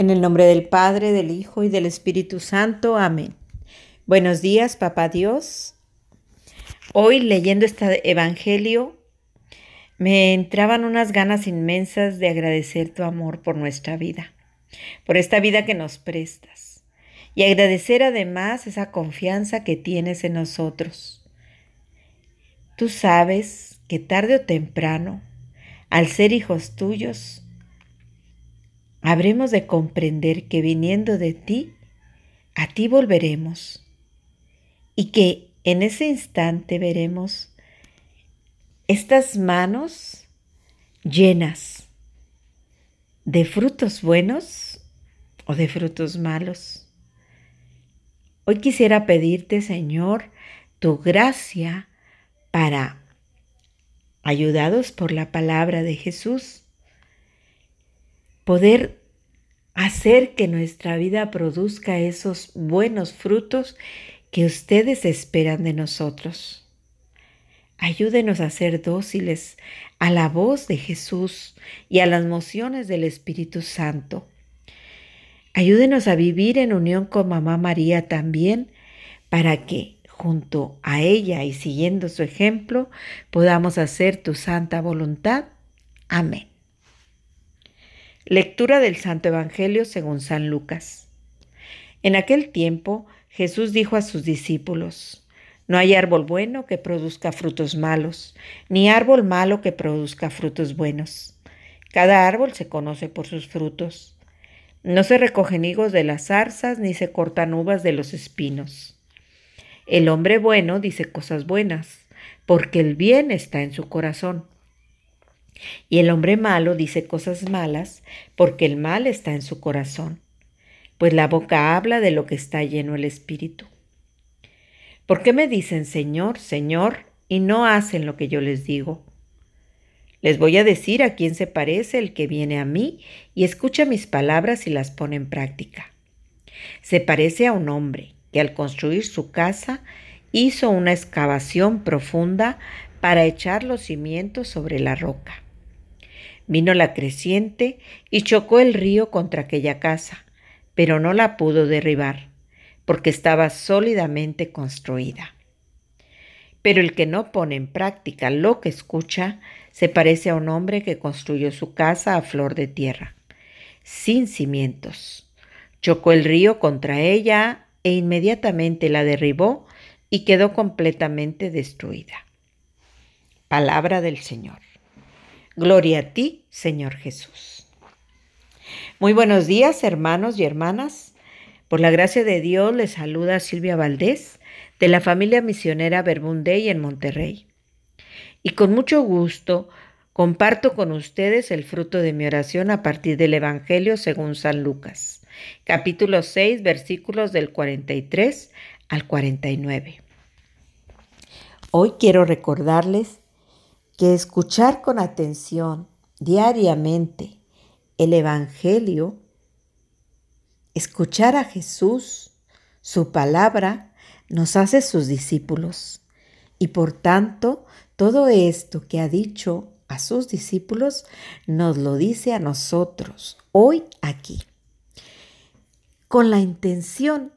En el nombre del Padre, del Hijo y del Espíritu Santo. Amén. Buenos días, Papá Dios. Hoy leyendo este Evangelio me entraban unas ganas inmensas de agradecer tu amor por nuestra vida, por esta vida que nos prestas, y agradecer además esa confianza que tienes en nosotros. Tú sabes que tarde o temprano, al ser hijos tuyos, habremos de comprender que viniendo de ti, a ti volveremos y que en ese instante veremos estas manos llenas de frutos buenos o de frutos malos. Hoy quisiera pedirte, Señor, tu gracia para, ayudados por la palabra de Jesús, poder hacer que nuestra vida produzca esos buenos frutos que ustedes esperan de nosotros. Ayúdenos a ser dóciles a la voz de Jesús y a las mociones del Espíritu Santo. Ayúdenos a vivir en unión con Mamá María también para que, junto a ella y siguiendo su ejemplo, podamos hacer tu santa voluntad. Amén. Lectura del Santo Evangelio según San Lucas. En aquel tiempo Jesús dijo a sus discípulos, No hay árbol bueno que produzca frutos malos, ni árbol malo que produzca frutos buenos. Cada árbol se conoce por sus frutos. No se recogen higos de las zarzas, ni se cortan uvas de los espinos. El hombre bueno dice cosas buenas, porque el bien está en su corazón. Y el hombre malo dice cosas malas porque el mal está en su corazón, pues la boca habla de lo que está lleno el espíritu. ¿Por qué me dicen Señor, Señor y no hacen lo que yo les digo? Les voy a decir a quién se parece el que viene a mí y escucha mis palabras y las pone en práctica. Se parece a un hombre que al construir su casa hizo una excavación profunda para echar los cimientos sobre la roca. Vino la creciente y chocó el río contra aquella casa, pero no la pudo derribar, porque estaba sólidamente construida. Pero el que no pone en práctica lo que escucha se parece a un hombre que construyó su casa a flor de tierra, sin cimientos. Chocó el río contra ella e inmediatamente la derribó y quedó completamente destruida. Palabra del Señor. Gloria a ti, Señor Jesús. Muy buenos días, hermanos y hermanas. Por la gracia de Dios les saluda Silvia Valdés, de la familia misionera Verbundey en Monterrey. Y con mucho gusto comparto con ustedes el fruto de mi oración a partir del Evangelio según San Lucas, capítulo 6, versículos del 43 al 49. Hoy quiero recordarles que escuchar con atención diariamente el Evangelio, escuchar a Jesús, su palabra, nos hace sus discípulos. Y por tanto, todo esto que ha dicho a sus discípulos nos lo dice a nosotros, hoy aquí, con la intención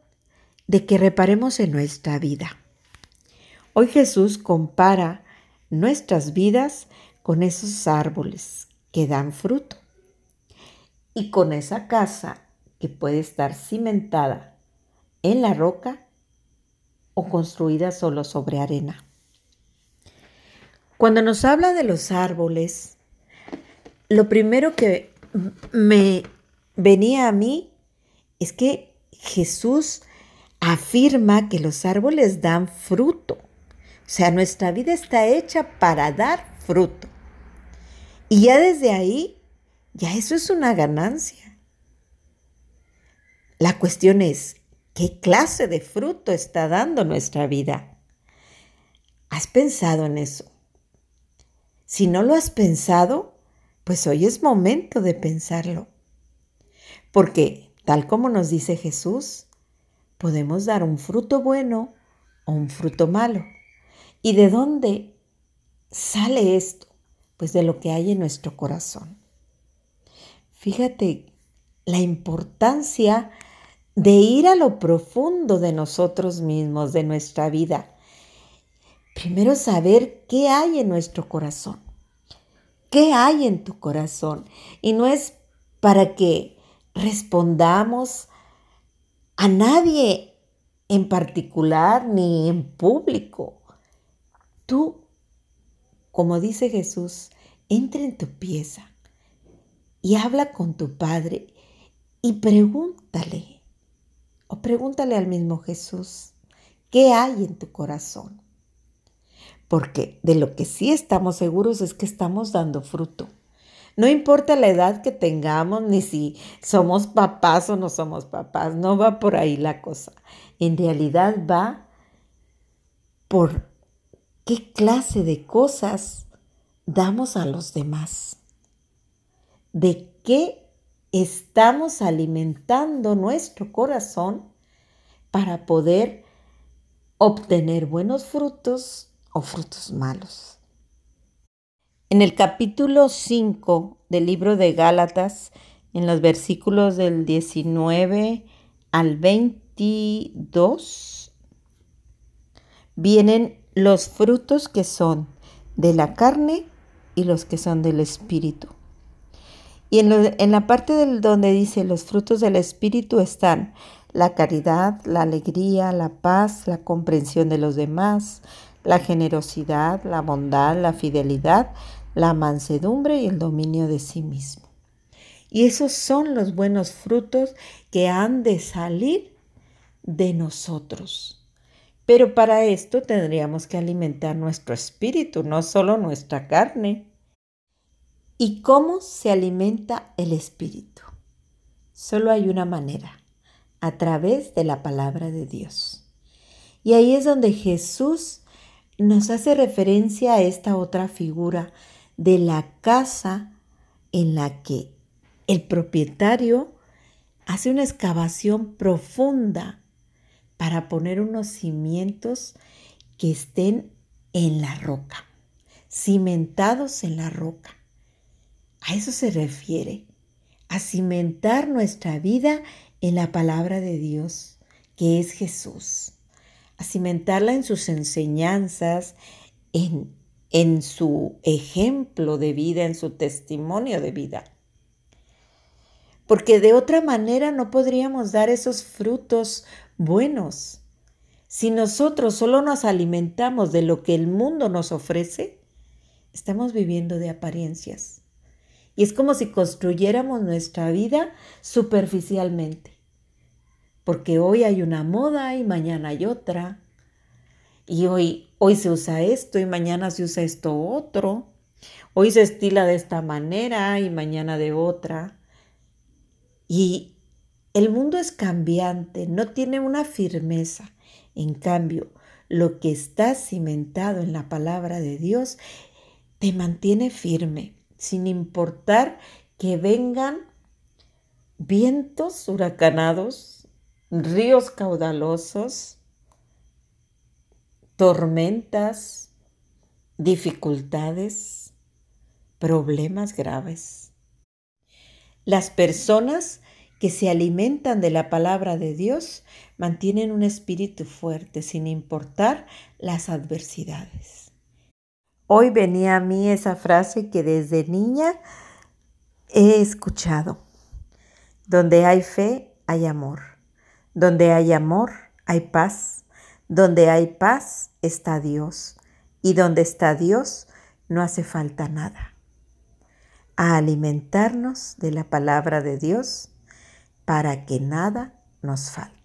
de que reparemos en nuestra vida. Hoy Jesús compara nuestras vidas con esos árboles que dan fruto y con esa casa que puede estar cimentada en la roca o construida solo sobre arena. Cuando nos habla de los árboles, lo primero que me venía a mí es que Jesús afirma que los árboles dan fruto. Sea, nuestra vida está hecha para dar fruto. Y ya desde ahí, ya eso es una ganancia. La cuestión es, ¿qué clase de fruto está dando nuestra vida? ¿Has pensado en eso? Si no lo has pensado, pues hoy es momento de pensarlo. Porque, tal como nos dice Jesús, podemos dar un fruto bueno o un fruto malo. ¿Y de dónde sale esto? Pues de lo que hay en nuestro corazón. Fíjate la importancia de ir a lo profundo de nosotros mismos, de nuestra vida. Primero saber qué hay en nuestro corazón. ¿Qué hay en tu corazón? Y no es para que respondamos a nadie en particular ni en público. Tú, como dice Jesús, entra en tu pieza y habla con tu Padre y pregúntale, o pregúntale al mismo Jesús, ¿qué hay en tu corazón? Porque de lo que sí estamos seguros es que estamos dando fruto. No importa la edad que tengamos, ni si somos papás o no somos papás, no va por ahí la cosa. En realidad va por qué clase de cosas damos a los demás. De qué estamos alimentando nuestro corazón para poder obtener buenos frutos o frutos malos. En el capítulo 5 del libro de Gálatas, en los versículos del 19 al 22, vienen los frutos que son de la carne y los que son del espíritu. Y en, la parte del, donde dice los frutos del espíritu están la caridad, la alegría, la paz, la comprensión de los demás, la generosidad, la bondad, la fidelidad, la mansedumbre y el dominio de sí mismo. Y esos son los buenos frutos que han de salir de nosotros. Pero para esto tendríamos que alimentar nuestro espíritu, no solo nuestra carne. ¿Y cómo se alimenta el espíritu? Solo hay una manera, a través de la palabra de Dios. Y ahí es donde Jesús nos hace referencia a esta otra figura de la casa en la que el propietario hace una excavación profunda para poner unos cimientos que estén en la roca, cimentados en la roca. A eso se refiere, a cimentar nuestra vida en la palabra de Dios, que es Jesús, a cimentarla en sus enseñanzas, en en su ejemplo de vida, en su testimonio de vida. Porque de otra manera no podríamos dar esos frutos buenos. Si nosotros solo nos alimentamos de lo que el mundo nos ofrece, estamos viviendo de apariencias. Y es como si construyéramos nuestra vida superficialmente. Porque hoy hay una moda y mañana hay otra. Y hoy, hoy se usa esto y mañana se usa esto otro. Hoy se estila de esta manera y mañana de otra. Y el mundo es cambiante, no tiene una firmeza. En cambio, lo que está cimentado en la palabra de Dios te mantiene firme, sin importar que vengan vientos huracanados, ríos caudalosos, tormentas, dificultades, problemas graves. Las personas que se alimentan de la palabra de Dios mantienen un espíritu fuerte sin importar las adversidades. Hoy venía a mí esa frase que desde niña he escuchado. Donde hay fe, hay amor. Donde hay amor, hay paz. Donde hay paz está Dios y donde está Dios no hace falta nada. A alimentarnos de la palabra de Dios para que nada nos falte.